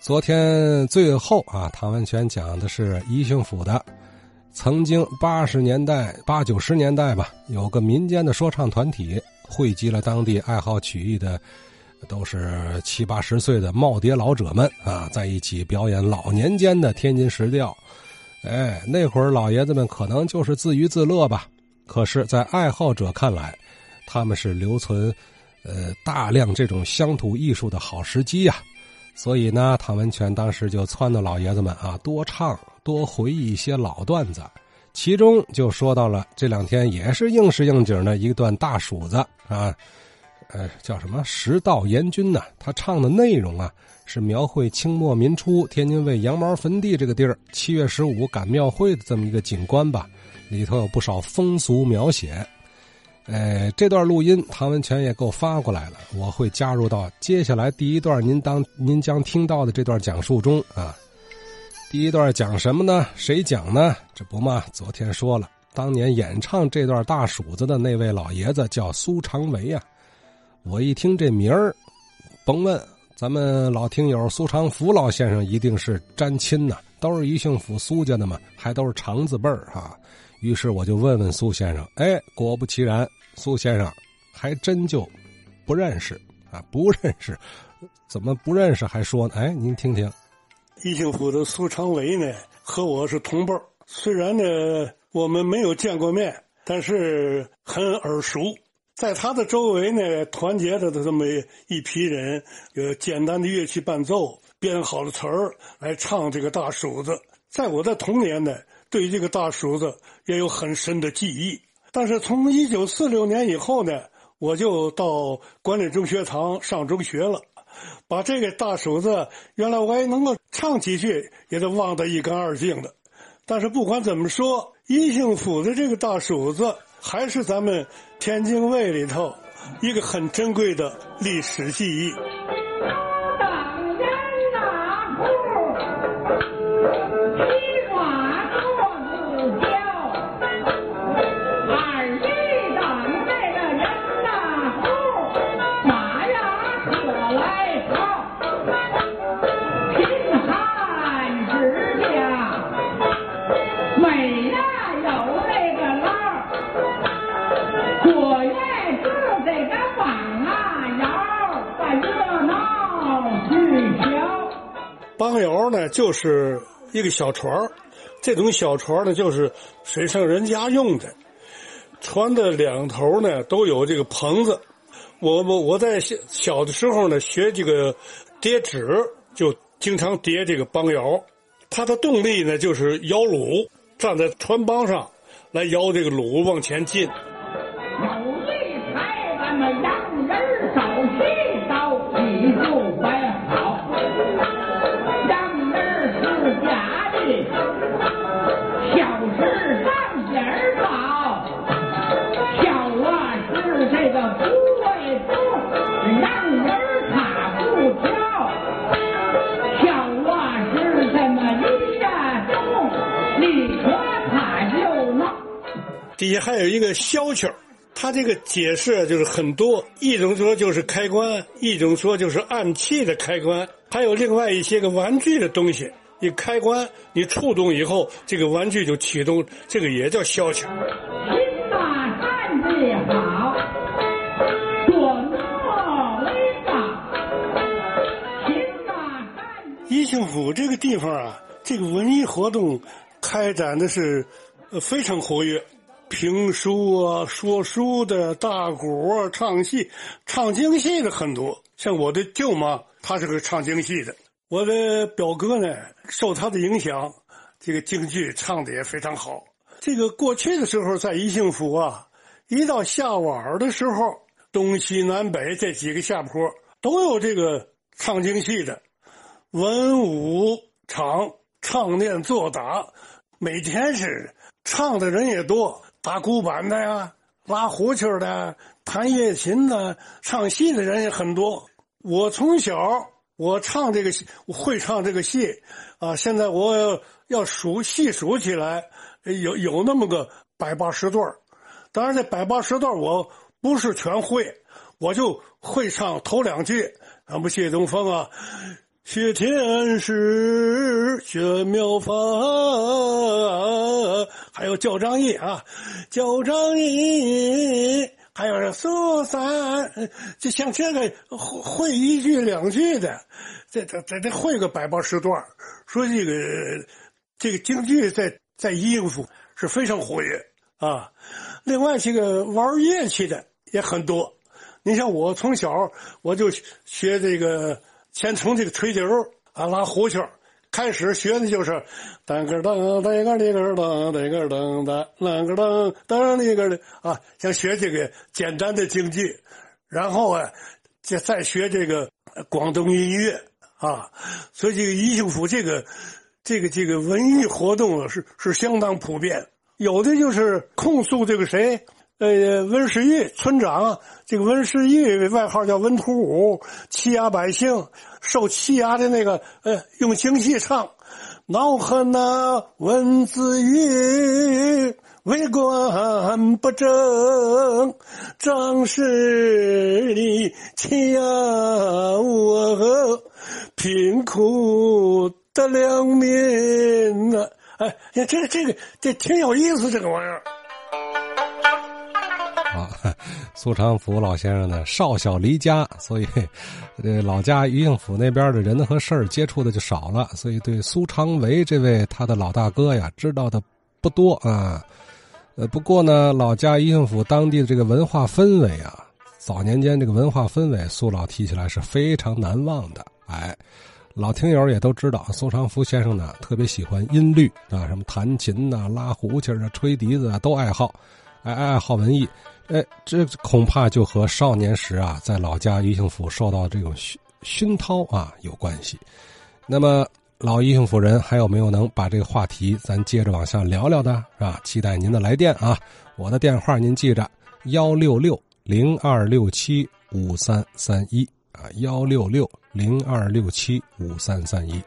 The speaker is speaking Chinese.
昨天最后啊，唐文全讲的是宜兴府的，曾经八十年代、八九十年代吧，有个民间的说唱团体，汇集了当地爱好曲艺的，都是七八十岁的耄耋老者们啊，在一起表演老年间的天津时调。哎，那会儿老爷子们可能就是自娱自乐吧，可是，在爱好者看来，他们是留存，呃，大量这种乡土艺术的好时机呀。所以呢，唐文全当时就撺掇老爷子们啊，多唱多回忆一些老段子，其中就说到了这两天也是应时应景的一段大蜀子啊，呃，叫什么《食道阎君》呢？他唱的内容啊，是描绘清末民初天津卫羊毛坟地这个地儿七月十五赶庙会的这么一个景观吧，里头有不少风俗描写。哎，这段录音唐文全也给我发过来了，我会加入到接下来第一段您当您将听到的这段讲述中啊。第一段讲什么呢？谁讲呢？这不嘛，昨天说了，当年演唱这段大鼠子的那位老爷子叫苏长维啊。我一听这名儿，甭问，咱们老听友苏长福老先生一定是沾亲呐，都是宜兴府苏家的嘛，还都是长字辈儿哈。于是我就问问苏先生，哎，果不其然。苏先生，还真就不认识啊！不认识，怎么不认识？还说呢？哎，您听听，宜兴府的苏长伟呢，和我是同辈虽然呢我们没有见过面，但是很耳熟。在他的周围呢，团结着的这么一批人，有简单的乐器伴奏，编好了词儿来唱这个大蜀子。在我的童年呢，对这个大蜀子也有很深的记忆。但是从一九四六年以后呢，我就到管理中学堂上中学了，把这个大蜀子原来我也能够唱几句，也都忘得一干二净的。但是不管怎么说，宜兴府的这个大蜀子还是咱们天津卫里头一个很珍贵的历史记忆。帮窑呢，就是一个小船这种小船呢，就是水上人家用的。船的两头呢，都有这个棚子。我我我在小小的时候呢，学这个叠纸，就经常叠这个帮窑。它的动力呢，就是摇橹，站在船帮上，来摇这个橹往前进。底下还有一个消曲它这个解释就是很多，一种说就是开关，一种说就是暗器的开关，还有另外一些个玩具的东西。一开关，你触动以后，这个玩具就启动，这个也叫消曲站。宜兴府这个地方啊，这个文艺活动开展的是非常活跃。评书啊，说书的大鼓，唱戏，唱京戏的很多。像我的舅妈，她是个唱京戏的。我的表哥呢，受他的影响，这个京剧唱的也非常好。这个过去的时候，在宜兴府啊，一到下晚的时候，东西南北这几个下坡都有这个唱京戏的，文武场唱念做打，每天是唱的人也多。打鼓板的呀，拉胡琴的，弹夜琴的，唱戏的人也很多。我从小我唱这个戏，会唱这个戏，啊，现在我要数细数起来，有有那么个百八十段当然，这百八十段我不是全会，我就会唱头两句。俺们谢东风啊，学天师，学妙法，还有教章义啊，教章义，还有苏三，就像这个会会一句两句的，这这这这会个百八十段说这个这个京剧在在应付是非常活跃啊。另外，这个玩乐器的也很多。你像我从小我就学这个，先从这个吹笛啊拉胡琴，开始学的就是当个当当个里个当当个当当啷个当当里个的啊，想学这个简单的京剧，然后啊，再再学这个广东音乐啊，所以这个宜兴府这个这个这个文艺活动是是相当普遍，有的就是控诉这个谁。呃，温世玉村长，这个温世玉外号叫温土武，欺压百姓，受欺压的那个，呃，用京戏唱，恼恨那温子玉为官不正，仗势力欺压我贫苦的良民呐！哎，这这个这挺有意思，这个玩意儿。苏长福老先生呢，少小离家，所以这老家余兴府那边的人和事儿接触的就少了，所以对苏长维这位他的老大哥呀，知道的不多啊。呃，不过呢，老家余兴府当地的这个文化氛围啊，早年间这个文化氛围，苏老提起来是非常难忘的。哎，老听友也都知道，苏长福先生呢，特别喜欢音律啊，什么弹琴呐、拉胡琴啊、吹笛子啊，都爱好，爱爱好文艺。哎，这恐怕就和少年时啊，在老家于兴府受到这种熏熏陶啊有关系。那么，老于兴府人还有没有能把这个话题咱接着往下聊聊的，是吧？期待您的来电啊！我的电话您记着：幺六六零二六七五三三一啊，幺六六零二六七五三三一。